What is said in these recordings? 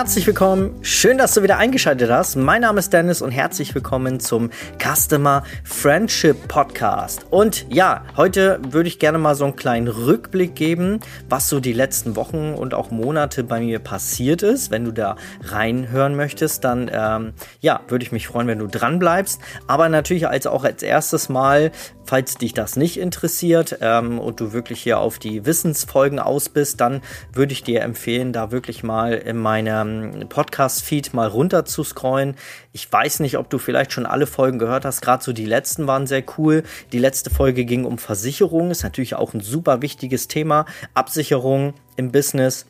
Herzlich willkommen. Schön, dass du wieder eingeschaltet hast. Mein Name ist Dennis und herzlich willkommen zum Customer Friendship Podcast. Und ja, heute würde ich gerne mal so einen kleinen Rückblick geben, was so die letzten Wochen und auch Monate bei mir passiert ist. Wenn du da reinhören möchtest, dann ähm, ja, würde ich mich freuen, wenn du dran bleibst. Aber natürlich als auch als erstes Mal, falls dich das nicht interessiert ähm, und du wirklich hier auf die Wissensfolgen aus bist, dann würde ich dir empfehlen, da wirklich mal im meinem Podcast-Feed mal runter zu scrollen. Ich weiß nicht, ob du vielleicht schon alle Folgen gehört hast. Gerade so die letzten waren sehr cool. Die letzte Folge ging um Versicherung. Ist natürlich auch ein super wichtiges Thema. Absicherung im Business.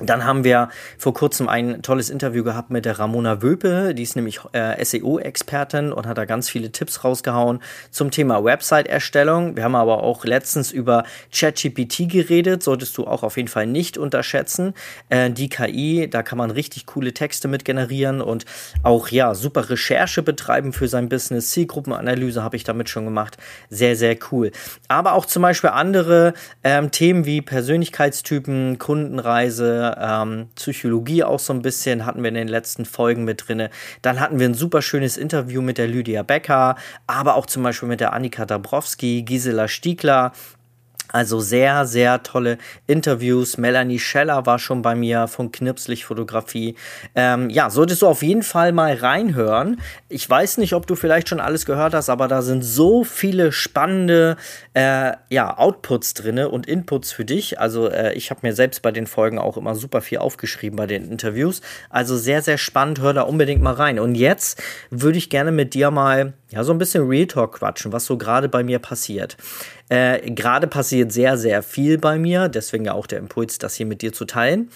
Dann haben wir vor kurzem ein tolles Interview gehabt mit der Ramona Wöpe, die ist nämlich äh, SEO-Expertin und hat da ganz viele Tipps rausgehauen zum Thema Website-Erstellung. Wir haben aber auch letztens über ChatGPT geredet, solltest du auch auf jeden Fall nicht unterschätzen. Äh, die KI, da kann man richtig coole Texte mit generieren und auch ja super Recherche betreiben für sein Business. Zielgruppenanalyse habe ich damit schon gemacht. Sehr, sehr cool. Aber auch zum Beispiel andere ähm, Themen wie Persönlichkeitstypen, Kundenreise, ähm, Psychologie auch so ein bisschen, hatten wir in den letzten Folgen mit drin. Dann hatten wir ein super schönes Interview mit der Lydia Becker, aber auch zum Beispiel mit der Annika Dabrowski, Gisela Stiegler, also sehr, sehr tolle Interviews. Melanie Scheller war schon bei mir von Knipslich Fotografie. Ähm, ja, solltest du auf jeden Fall mal reinhören. Ich weiß nicht, ob du vielleicht schon alles gehört hast, aber da sind so viele spannende äh, ja, Outputs drin und Inputs für dich. Also äh, ich habe mir selbst bei den Folgen auch immer super viel aufgeschrieben bei den Interviews. Also sehr, sehr spannend. Hör da unbedingt mal rein. Und jetzt würde ich gerne mit dir mal ja, so ein bisschen Real Talk quatschen, was so gerade bei mir passiert. Äh, gerade passiert sehr, sehr viel bei mir, deswegen ja auch der Impuls, das hier mit dir zu teilen.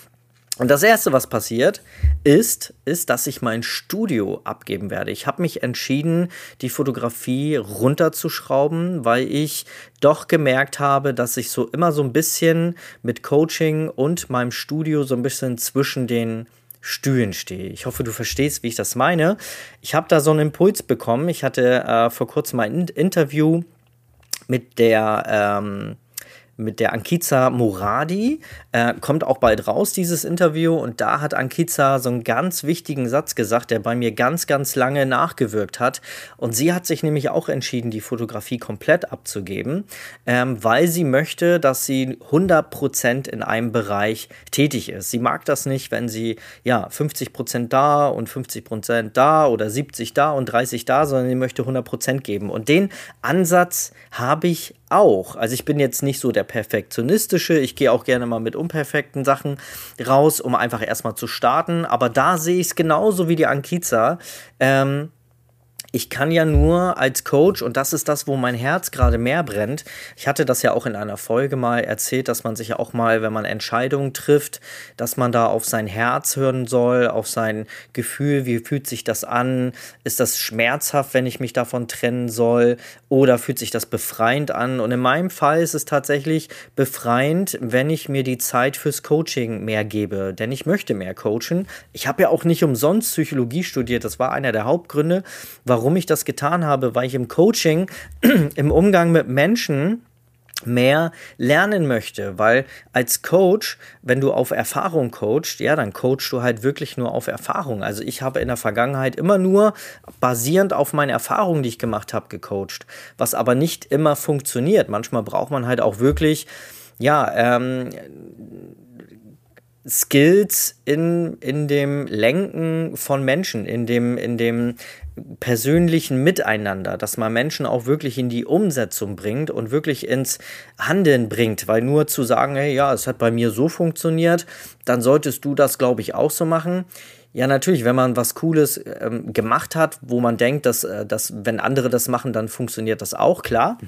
Und das erste, was passiert, ist, ist, dass ich mein Studio abgeben werde. Ich habe mich entschieden, die Fotografie runterzuschrauben, weil ich doch gemerkt habe, dass ich so immer so ein bisschen mit Coaching und meinem Studio so ein bisschen zwischen den Stühlen stehe. Ich hoffe, du verstehst, wie ich das meine. Ich habe da so einen Impuls bekommen. Ich hatte äh, vor kurzem ein Interview mit der ähm, mit der Ankiza Moradi. Äh, kommt auch bald raus, dieses Interview. Und da hat Ankiza so einen ganz wichtigen Satz gesagt, der bei mir ganz, ganz lange nachgewirkt hat. Und sie hat sich nämlich auch entschieden, die Fotografie komplett abzugeben, ähm, weil sie möchte, dass sie 100% in einem Bereich tätig ist. Sie mag das nicht, wenn sie ja 50% da und 50% da oder 70 da und 30 da, sondern sie möchte 100% geben. Und den Ansatz habe ich auch. Also ich bin jetzt nicht so der perfektionistische, ich gehe auch gerne mal mit unperfekten Sachen raus, um einfach erstmal zu starten, aber da sehe ich es genauso wie die Ankiza. Ähm, ich kann ja nur als Coach, und das ist das, wo mein Herz gerade mehr brennt. Ich hatte das ja auch in einer Folge mal erzählt, dass man sich ja auch mal, wenn man Entscheidungen trifft, dass man da auf sein Herz hören soll, auf sein Gefühl, wie fühlt sich das an? Ist das schmerzhaft, wenn ich mich davon trennen soll? Oder fühlt sich das befreiend an? Und in meinem Fall ist es tatsächlich befreiend, wenn ich mir die Zeit fürs Coaching mehr gebe. Denn ich möchte mehr coachen. Ich habe ja auch nicht umsonst Psychologie studiert. Das war einer der Hauptgründe, warum warum ich das getan habe, weil ich im Coaching, im Umgang mit Menschen mehr lernen möchte, weil als Coach, wenn du auf Erfahrung coachst, ja, dann coachst du halt wirklich nur auf Erfahrung. Also ich habe in der Vergangenheit immer nur basierend auf meinen Erfahrungen, die ich gemacht habe, gecoacht, was aber nicht immer funktioniert. Manchmal braucht man halt auch wirklich, ja, ähm, Skills in, in dem Lenken von Menschen, in dem, in dem persönlichen Miteinander, dass man Menschen auch wirklich in die Umsetzung bringt und wirklich ins Handeln bringt, weil nur zu sagen, hey, ja, es hat bei mir so funktioniert, dann solltest du das, glaube ich, auch so machen. Ja, natürlich, wenn man was Cooles ähm, gemacht hat, wo man denkt, dass, äh, dass, wenn andere das machen, dann funktioniert das auch, klar.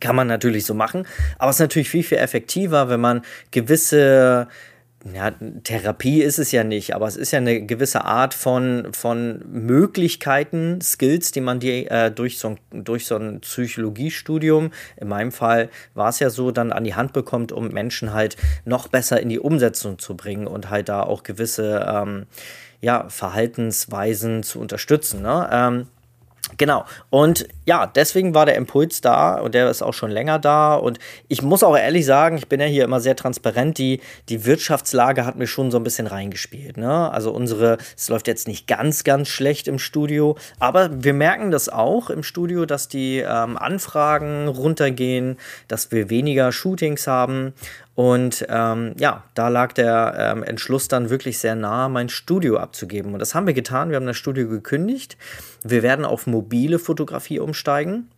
Kann man natürlich so machen. Aber es ist natürlich viel, viel effektiver, wenn man gewisse ja, Therapie ist es ja nicht, aber es ist ja eine gewisse Art von, von Möglichkeiten, Skills, die man die, äh, durch, so ein, durch so ein Psychologiestudium, in meinem Fall war es ja so, dann an die Hand bekommt, um Menschen halt noch besser in die Umsetzung zu bringen und halt da auch gewisse ähm, ja, Verhaltensweisen zu unterstützen. Ne? Ähm, Genau. Und ja, deswegen war der Impuls da und der ist auch schon länger da. Und ich muss auch ehrlich sagen, ich bin ja hier immer sehr transparent. Die, die Wirtschaftslage hat mir schon so ein bisschen reingespielt. Ne? Also unsere, es läuft jetzt nicht ganz, ganz schlecht im Studio, aber wir merken das auch im Studio, dass die ähm, Anfragen runtergehen, dass wir weniger Shootings haben. Und ähm, ja, da lag der ähm, Entschluss dann wirklich sehr nah, mein Studio abzugeben. Und das haben wir getan. Wir haben das Studio gekündigt. Wir werden auf mobile Fotografie umsteigen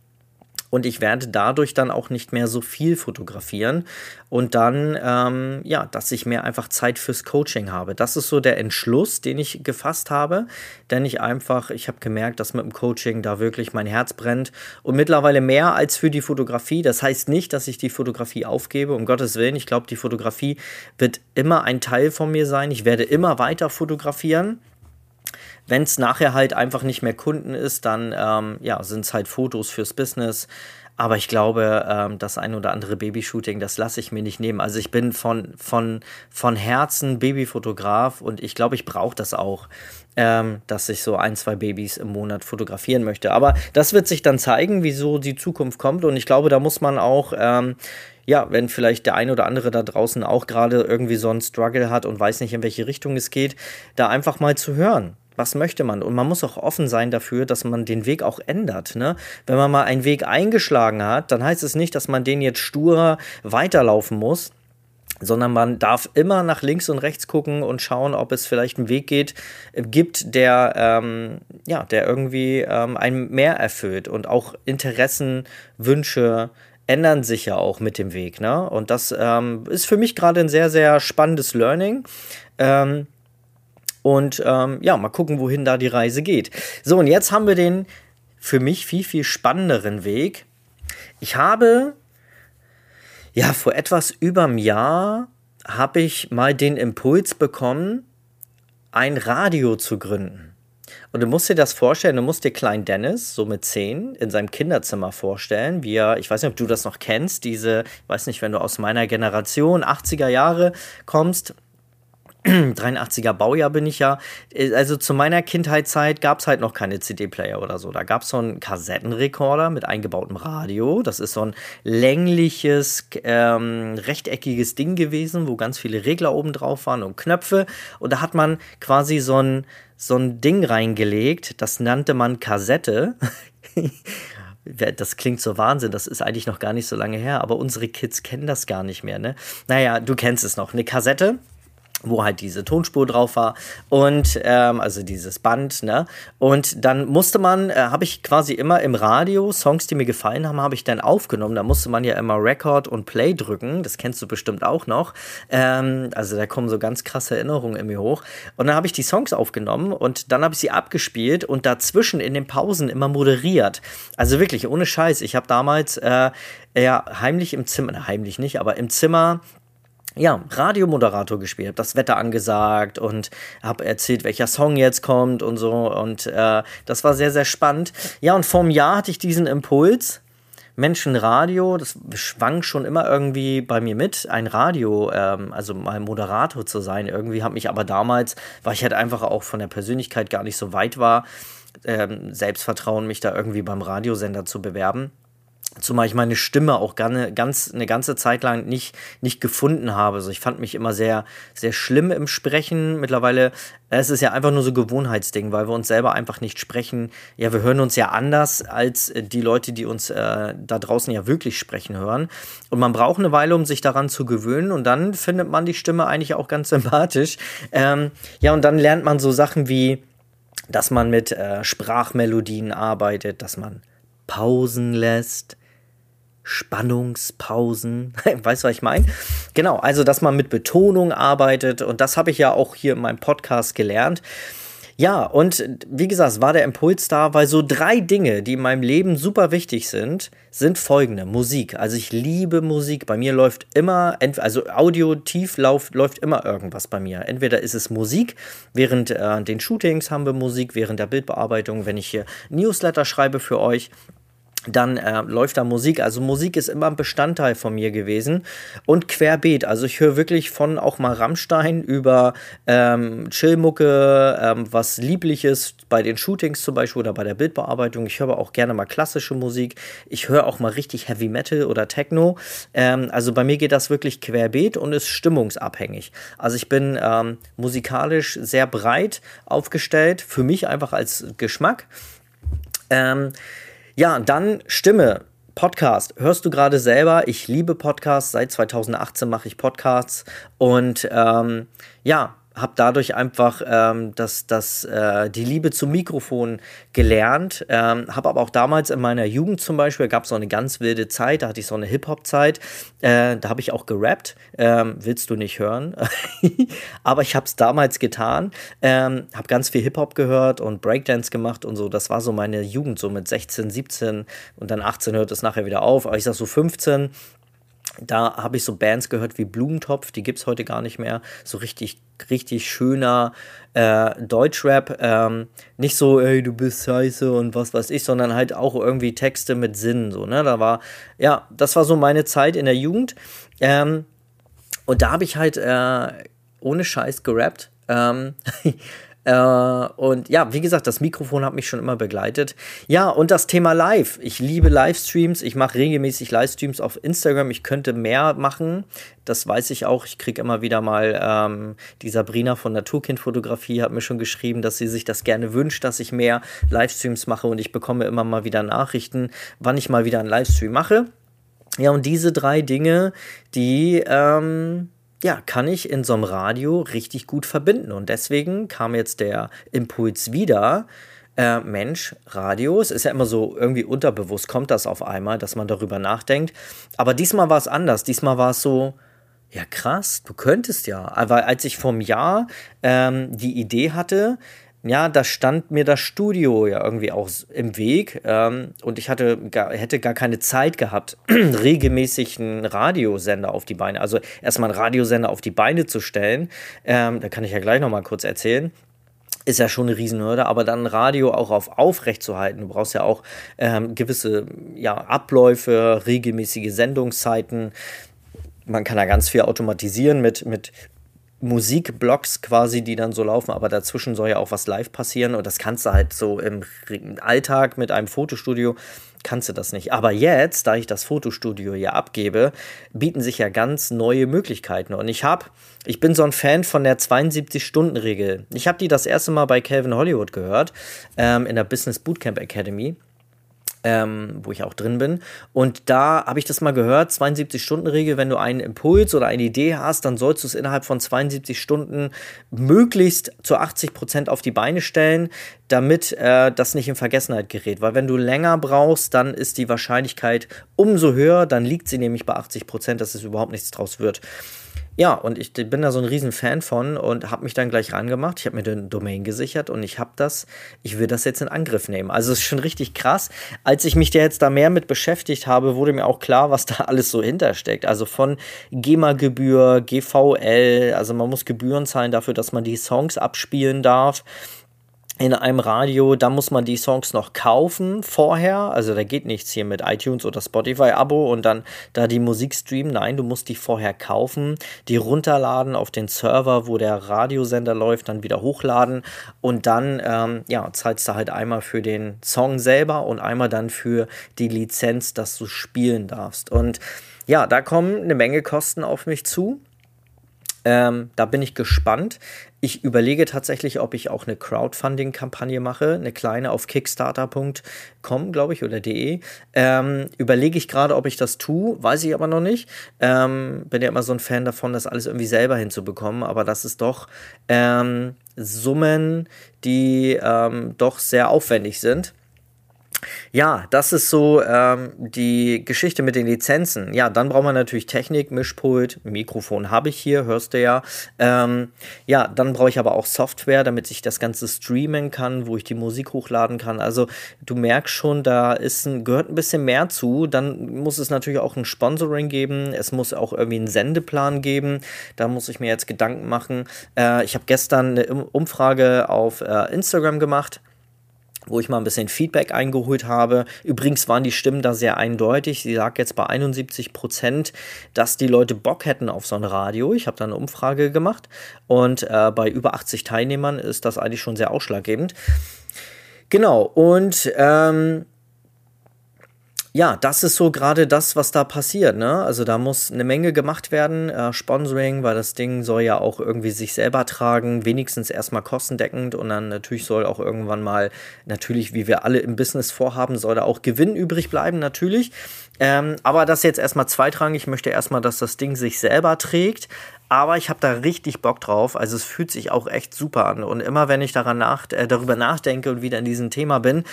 und ich werde dadurch dann auch nicht mehr so viel fotografieren und dann, ähm, ja, dass ich mehr einfach Zeit fürs Coaching habe. Das ist so der Entschluss, den ich gefasst habe, denn ich einfach, ich habe gemerkt, dass mit dem Coaching da wirklich mein Herz brennt und mittlerweile mehr als für die Fotografie. Das heißt nicht, dass ich die Fotografie aufgebe, um Gottes Willen. Ich glaube, die Fotografie wird immer ein Teil von mir sein. Ich werde immer weiter fotografieren. Wenn es nachher halt einfach nicht mehr Kunden ist, dann ähm, ja, sind es halt Fotos fürs Business. Aber ich glaube, ähm, das ein oder andere Babyshooting, das lasse ich mir nicht nehmen. Also ich bin von, von, von Herzen Babyfotograf und ich glaube, ich brauche das auch, ähm, dass ich so ein, zwei Babys im Monat fotografieren möchte. Aber das wird sich dann zeigen, wieso die Zukunft kommt. Und ich glaube, da muss man auch, ähm, ja, wenn vielleicht der ein oder andere da draußen auch gerade irgendwie so einen Struggle hat und weiß nicht, in welche Richtung es geht, da einfach mal zu hören was möchte man? Und man muss auch offen sein dafür, dass man den Weg auch ändert. Ne? Wenn man mal einen Weg eingeschlagen hat, dann heißt es nicht, dass man den jetzt stur weiterlaufen muss, sondern man darf immer nach links und rechts gucken und schauen, ob es vielleicht einen Weg geht, äh, gibt, der, ähm, ja, der irgendwie ähm, einen mehr erfüllt und auch Interessen, Wünsche ändern sich ja auch mit dem Weg. Ne? Und das ähm, ist für mich gerade ein sehr, sehr spannendes Learning. Ähm, und ähm, ja, mal gucken, wohin da die Reise geht. So, und jetzt haben wir den für mich viel, viel spannenderen Weg. Ich habe, ja, vor etwas über einem Jahr habe ich mal den Impuls bekommen, ein Radio zu gründen. Und du musst dir das vorstellen, du musst dir Klein Dennis, so mit zehn, in seinem Kinderzimmer vorstellen, wie er, ich weiß nicht, ob du das noch kennst, diese, ich weiß nicht, wenn du aus meiner Generation, 80er Jahre kommst, 83er Baujahr bin ich ja. Also zu meiner Kindheitszeit gab es halt noch keine CD-Player oder so. Da gab es so einen Kassettenrekorder mit eingebautem Radio. Das ist so ein längliches, ähm, rechteckiges Ding gewesen, wo ganz viele Regler oben drauf waren und Knöpfe. Und da hat man quasi so ein, so ein Ding reingelegt. Das nannte man Kassette. das klingt so Wahnsinn, das ist eigentlich noch gar nicht so lange her, aber unsere Kids kennen das gar nicht mehr, ne? Naja, du kennst es noch. Eine Kassette wo halt diese Tonspur drauf war und ähm, also dieses Band, ne? Und dann musste man, äh, habe ich quasi immer im Radio Songs, die mir gefallen haben, habe ich dann aufgenommen. Da musste man ja immer Record und Play drücken. Das kennst du bestimmt auch noch. Ähm, also da kommen so ganz krasse Erinnerungen in mir hoch. Und dann habe ich die Songs aufgenommen und dann habe ich sie abgespielt und dazwischen in den Pausen immer moderiert. Also wirklich ohne Scheiß. Ich habe damals äh, ja heimlich im Zimmer, heimlich nicht, aber im Zimmer ja, Radiomoderator gespielt, habe das Wetter angesagt und habe erzählt, welcher Song jetzt kommt und so. Und äh, das war sehr, sehr spannend. Ja, und vor einem Jahr hatte ich diesen Impuls. Menschenradio, das schwang schon immer irgendwie bei mir mit, ein Radio, ähm, also mal Moderator zu sein. Irgendwie hat mich aber damals, weil ich halt einfach auch von der Persönlichkeit gar nicht so weit war, ähm, Selbstvertrauen, mich da irgendwie beim Radiosender zu bewerben Zumal ich meine Stimme auch ganz, eine ganze Zeit lang nicht, nicht gefunden habe. Also ich fand mich immer sehr, sehr schlimm im Sprechen. Mittlerweile, es ist ja einfach nur so Gewohnheitsding, weil wir uns selber einfach nicht sprechen. Ja, wir hören uns ja anders als die Leute, die uns äh, da draußen ja wirklich sprechen hören. Und man braucht eine Weile, um sich daran zu gewöhnen. Und dann findet man die Stimme eigentlich auch ganz sympathisch. Ähm, ja, und dann lernt man so Sachen wie, dass man mit äh, Sprachmelodien arbeitet, dass man Pausen lässt, Spannungspausen. weißt du, was ich meine? Genau, also dass man mit Betonung arbeitet und das habe ich ja auch hier in meinem Podcast gelernt. Ja, und wie gesagt, es war der Impuls da, weil so drei Dinge, die in meinem Leben super wichtig sind, sind folgende. Musik. Also ich liebe Musik. Bei mir läuft immer, also Audio tief läuft, läuft immer irgendwas bei mir. Entweder ist es Musik, während äh, den Shootings haben wir Musik, während der Bildbearbeitung, wenn ich hier Newsletter schreibe für euch dann äh, läuft da Musik. Also Musik ist immer ein Bestandteil von mir gewesen und querbeet. Also ich höre wirklich von auch mal Rammstein über ähm, Chillmucke, ähm, was Liebliches bei den Shootings zum Beispiel oder bei der Bildbearbeitung. Ich höre auch gerne mal klassische Musik. Ich höre auch mal richtig Heavy Metal oder Techno. Ähm, also bei mir geht das wirklich querbeet und ist stimmungsabhängig. Also ich bin ähm, musikalisch sehr breit aufgestellt, für mich einfach als Geschmack. Ähm, ja, dann Stimme. Podcast. Hörst du gerade selber? Ich liebe Podcasts. Seit 2018 mache ich Podcasts. Und ähm, ja, habe dadurch einfach ähm, das, das, äh, die Liebe zum Mikrofon gelernt. Ähm, habe aber auch damals in meiner Jugend zum Beispiel, gab es so eine ganz wilde Zeit, da hatte ich so eine Hip-Hop-Zeit, äh, da habe ich auch gerappt. Ähm, willst du nicht hören? aber ich habe es damals getan. Ähm, habe ganz viel Hip-Hop gehört und Breakdance gemacht und so. Das war so meine Jugend, so mit 16, 17 und dann 18 hört es nachher wieder auf. Aber ich sag so 15 da habe ich so Bands gehört wie Blumentopf, die gibt es heute gar nicht mehr. So richtig, richtig schöner äh, Deutschrap. Ähm, nicht so, ey, du bist scheiße und was weiß ich, sondern halt auch irgendwie Texte mit Sinn. So, ne? Da war, ja, das war so meine Zeit in der Jugend. Ähm, und da habe ich halt äh, ohne Scheiß gerappt. Ähm, Äh, und ja, wie gesagt, das Mikrofon hat mich schon immer begleitet. Ja, und das Thema Live. Ich liebe Livestreams. Ich mache regelmäßig Livestreams auf Instagram. Ich könnte mehr machen. Das weiß ich auch. Ich kriege immer wieder mal, ähm, die Sabrina von Naturkindfotografie hat mir schon geschrieben, dass sie sich das gerne wünscht, dass ich mehr Livestreams mache. Und ich bekomme immer mal wieder Nachrichten, wann ich mal wieder einen Livestream mache. Ja, und diese drei Dinge, die, ähm, ja, kann ich in so einem Radio richtig gut verbinden. Und deswegen kam jetzt der Impuls wieder. Äh, Mensch, Radio, es ist ja immer so irgendwie unterbewusst, kommt das auf einmal, dass man darüber nachdenkt. Aber diesmal war es anders. Diesmal war es so, ja krass, du könntest ja. Aber als ich vom Jahr ähm, die Idee hatte, ja, da stand mir das Studio ja irgendwie auch im Weg ähm, und ich hatte gar, hätte gar keine Zeit gehabt, regelmäßig einen Radiosender auf die Beine, also erstmal einen Radiosender auf die Beine zu stellen. Ähm, da kann ich ja gleich nochmal kurz erzählen ist ja schon eine Riesenhürde, aber dann Radio auch auf aufrecht zu halten. Du brauchst ja auch ähm, gewisse ja, Abläufe, regelmäßige Sendungszeiten. Man kann da ganz viel automatisieren mit, mit Musikblocks quasi, die dann so laufen, aber dazwischen soll ja auch was live passieren und das kannst du halt so im Alltag mit einem Fotostudio kannst du das nicht. Aber jetzt, da ich das Fotostudio ja abgebe, bieten sich ja ganz neue Möglichkeiten. Und ich habe, ich bin so ein Fan von der 72-Stunden-Regel. Ich habe die das erste Mal bei Calvin Hollywood gehört, ähm, in der Business Bootcamp Academy ähm, wo ich auch drin bin. Und da habe ich das mal gehört, 72-Stunden-Regel, wenn du einen Impuls oder eine Idee hast, dann sollst du es innerhalb von 72 Stunden möglichst zu 80 Prozent auf die Beine stellen, damit äh, das nicht in Vergessenheit gerät. Weil wenn du länger brauchst, dann ist die Wahrscheinlichkeit umso höher, dann liegt sie nämlich bei 80 Prozent, dass es überhaupt nichts draus wird. Ja, und ich bin da so ein riesen Fan von und habe mich dann gleich rangemacht. Ich habe mir den Domain gesichert und ich habe das, ich will das jetzt in Angriff nehmen. Also es ist schon richtig krass. Als ich mich da jetzt da mehr mit beschäftigt habe, wurde mir auch klar, was da alles so hintersteckt. Also von GEMA-Gebühr, GVL, also man muss Gebühren zahlen dafür, dass man die Songs abspielen darf in einem Radio, da muss man die Songs noch kaufen vorher. Also da geht nichts hier mit iTunes oder Spotify-Abo und dann da die Musik streamen. Nein, du musst die vorher kaufen, die runterladen auf den Server, wo der Radiosender läuft, dann wieder hochladen und dann ähm, ja, zahlst du halt einmal für den Song selber und einmal dann für die Lizenz, dass du spielen darfst. Und ja, da kommen eine Menge Kosten auf mich zu. Ähm, da bin ich gespannt. Ich überlege tatsächlich, ob ich auch eine Crowdfunding-Kampagne mache, eine kleine auf kickstarter.com, glaube ich, oder de. Ähm, überlege ich gerade, ob ich das tue, weiß ich aber noch nicht. Ähm, bin ja immer so ein Fan davon, das alles irgendwie selber hinzubekommen, aber das ist doch ähm, Summen, die ähm, doch sehr aufwendig sind. Ja, das ist so ähm, die Geschichte mit den Lizenzen. Ja, dann braucht man natürlich Technik, Mischpult, Mikrofon habe ich hier, hörst du ja. Ähm, ja, dann brauche ich aber auch Software, damit ich das Ganze streamen kann, wo ich die Musik hochladen kann. Also du merkst schon, da ist ein, gehört ein bisschen mehr zu. Dann muss es natürlich auch ein Sponsoring geben. Es muss auch irgendwie einen Sendeplan geben. Da muss ich mir jetzt Gedanken machen. Äh, ich habe gestern eine Umfrage auf äh, Instagram gemacht wo ich mal ein bisschen Feedback eingeholt habe. Übrigens waren die Stimmen da sehr eindeutig. Sie sagt jetzt bei 71 Prozent, dass die Leute Bock hätten auf so ein Radio. Ich habe da eine Umfrage gemacht und äh, bei über 80 Teilnehmern ist das eigentlich schon sehr ausschlaggebend. Genau, und ähm, ja, das ist so gerade das, was da passiert. Ne? Also da muss eine Menge gemacht werden. Äh, Sponsoring, weil das Ding soll ja auch irgendwie sich selber tragen, wenigstens erstmal kostendeckend und dann natürlich soll auch irgendwann mal, natürlich, wie wir alle im Business vorhaben, soll da auch Gewinn übrig bleiben, natürlich. Ähm, aber das jetzt erstmal zweitrangig. Ich möchte erstmal, dass das Ding sich selber trägt. Aber ich habe da richtig Bock drauf. Also es fühlt sich auch echt super an. Und immer wenn ich daran nach, äh, darüber nachdenke und wieder in diesem Thema bin,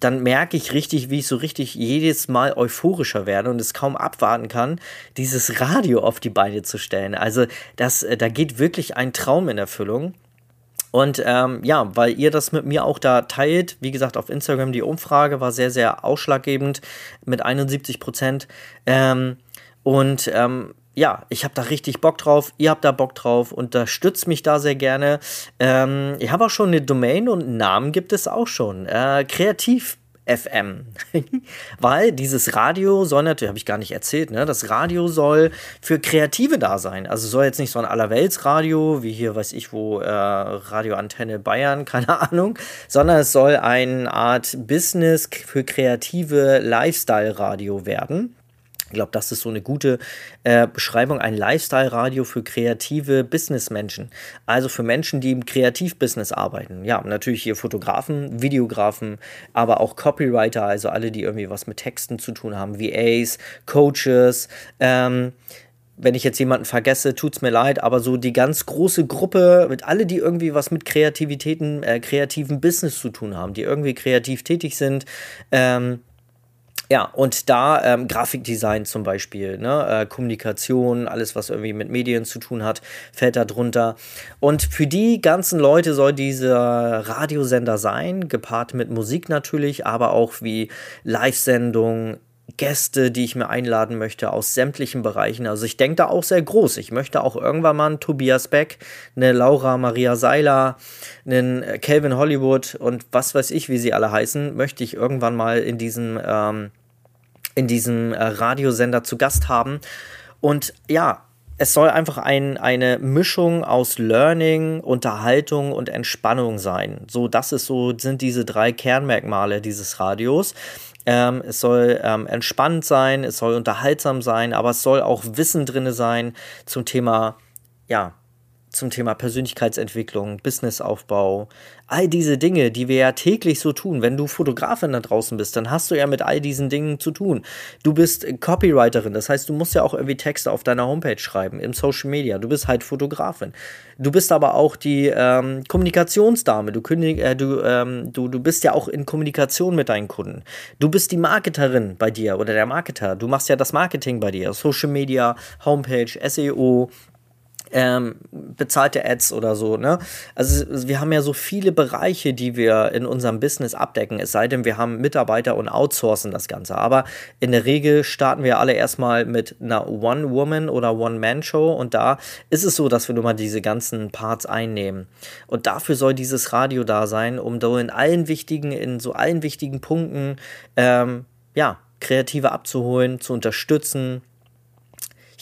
dann merke ich richtig, wie ich so richtig jedes Mal euphorischer werde und es kaum abwarten kann, dieses Radio auf die Beine zu stellen. Also das, äh, da geht wirklich ein Traum in Erfüllung. Und ähm, ja, weil ihr das mit mir auch da teilt, wie gesagt, auf Instagram die Umfrage war sehr, sehr ausschlaggebend mit 71 Prozent. Ähm, und ähm, ja, ich habe da richtig Bock drauf, ihr habt da Bock drauf, unterstützt mich da sehr gerne. Ähm, ich habe auch schon eine Domain und einen Namen gibt es auch schon. Äh, Kreativ FM. Weil dieses Radio soll natürlich, habe ich gar nicht erzählt, ne? Das Radio soll für Kreative da sein. Also soll jetzt nicht so ein Allerweltsradio, wie hier, weiß ich wo, äh, Radioantenne Bayern, keine Ahnung, sondern es soll eine Art Business für kreative Lifestyle-Radio werden. Ich glaube, das ist so eine gute äh, Beschreibung, ein Lifestyle-Radio für kreative Businessmenschen. Also für Menschen, die im Kreativbusiness arbeiten. Ja, natürlich hier Fotografen, Videografen, aber auch Copywriter, also alle, die irgendwie was mit Texten zu tun haben, VAs, Coaches, ähm, wenn ich jetzt jemanden vergesse, tut's mir leid, aber so die ganz große Gruppe mit alle, die irgendwie was mit Kreativitäten, äh, kreativen Business zu tun haben, die irgendwie kreativ tätig sind, ähm, ja, und da ähm, Grafikdesign zum Beispiel, ne? Äh, Kommunikation, alles, was irgendwie mit Medien zu tun hat, fällt da drunter. Und für die ganzen Leute soll dieser Radiosender sein, gepaart mit Musik natürlich, aber auch wie Live-Sendungen, Gäste, die ich mir einladen möchte aus sämtlichen Bereichen. Also ich denke da auch sehr groß. Ich möchte auch irgendwann mal einen Tobias Beck, eine Laura Maria Seiler, einen Calvin Hollywood und was weiß ich, wie sie alle heißen, möchte ich irgendwann mal in diesem, ähm, in diesem äh, Radiosender zu Gast haben. Und ja, es soll einfach ein, eine Mischung aus Learning, Unterhaltung und Entspannung sein. So, das ist so, sind diese drei Kernmerkmale dieses Radios. Ähm, es soll ähm, entspannt sein, es soll unterhaltsam sein, aber es soll auch Wissen drin sein zum Thema, ja, zum Thema Persönlichkeitsentwicklung, Businessaufbau, all diese Dinge, die wir ja täglich so tun. Wenn du Fotografin da draußen bist, dann hast du ja mit all diesen Dingen zu tun. Du bist Copywriterin, das heißt, du musst ja auch irgendwie Texte auf deiner Homepage schreiben, im Social Media. Du bist halt Fotografin. Du bist aber auch die ähm, Kommunikationsdame. Du, kündig, äh, du, ähm, du, du bist ja auch in Kommunikation mit deinen Kunden. Du bist die Marketerin bei dir oder der Marketer. Du machst ja das Marketing bei dir. Social Media, Homepage, SEO, ähm, bezahlte Ads oder so. Ne? Also wir haben ja so viele Bereiche, die wir in unserem Business abdecken. Es sei denn, wir haben Mitarbeiter und outsourcen das Ganze. Aber in der Regel starten wir alle erstmal mit einer One-Woman- oder One-Man-Show und da ist es so, dass wir nun mal diese ganzen Parts einnehmen. Und dafür soll dieses Radio da sein, um da in allen wichtigen, in so allen wichtigen Punkten, ähm, ja, Kreative abzuholen, zu unterstützen,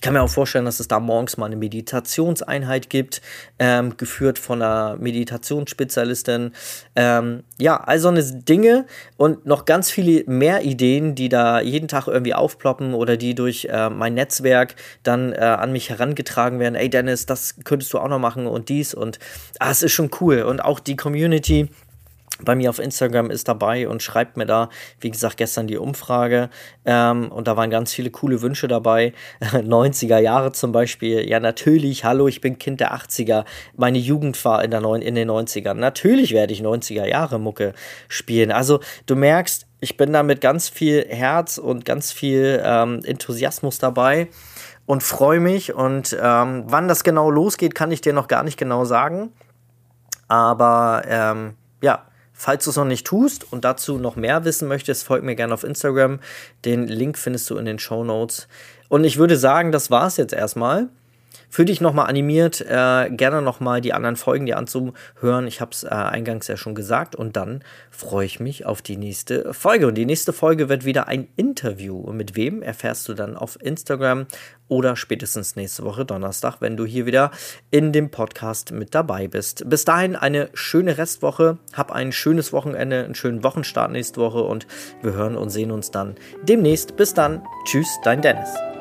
kann mir auch vorstellen, dass es da morgens mal eine Meditationseinheit gibt, ähm, geführt von einer Meditationsspezialistin. Ähm, ja, all so eine Dinge und noch ganz viele mehr Ideen, die da jeden Tag irgendwie aufploppen oder die durch äh, mein Netzwerk dann äh, an mich herangetragen werden. Ey Dennis, das könntest du auch noch machen und dies und ah, es ist schon cool. Und auch die Community bei mir auf Instagram ist dabei und schreibt mir da, wie gesagt, gestern die Umfrage ähm, und da waren ganz viele coole Wünsche dabei. 90er Jahre zum Beispiel. Ja, natürlich, hallo, ich bin Kind der 80er. Meine Jugend war in, der Neun in den 90ern. Natürlich werde ich 90er Jahre Mucke spielen. Also du merkst, ich bin da mit ganz viel Herz und ganz viel ähm, Enthusiasmus dabei und freue mich. Und ähm, wann das genau losgeht, kann ich dir noch gar nicht genau sagen. Aber ähm, ja, Falls du es noch nicht tust und dazu noch mehr wissen möchtest, folg mir gerne auf Instagram. Den Link findest du in den Show Notes. Und ich würde sagen, das war es jetzt erstmal. Fühl dich nochmal animiert, äh, gerne nochmal die anderen Folgen dir anzuhören. Ich habe es äh, eingangs ja schon gesagt. Und dann freue ich mich auf die nächste Folge. Und die nächste Folge wird wieder ein Interview. Und mit wem erfährst du dann auf Instagram oder spätestens nächste Woche Donnerstag, wenn du hier wieder in dem Podcast mit dabei bist. Bis dahin eine schöne Restwoche. Hab ein schönes Wochenende, einen schönen Wochenstart nächste Woche und wir hören und sehen uns dann demnächst. Bis dann. Tschüss, dein Dennis.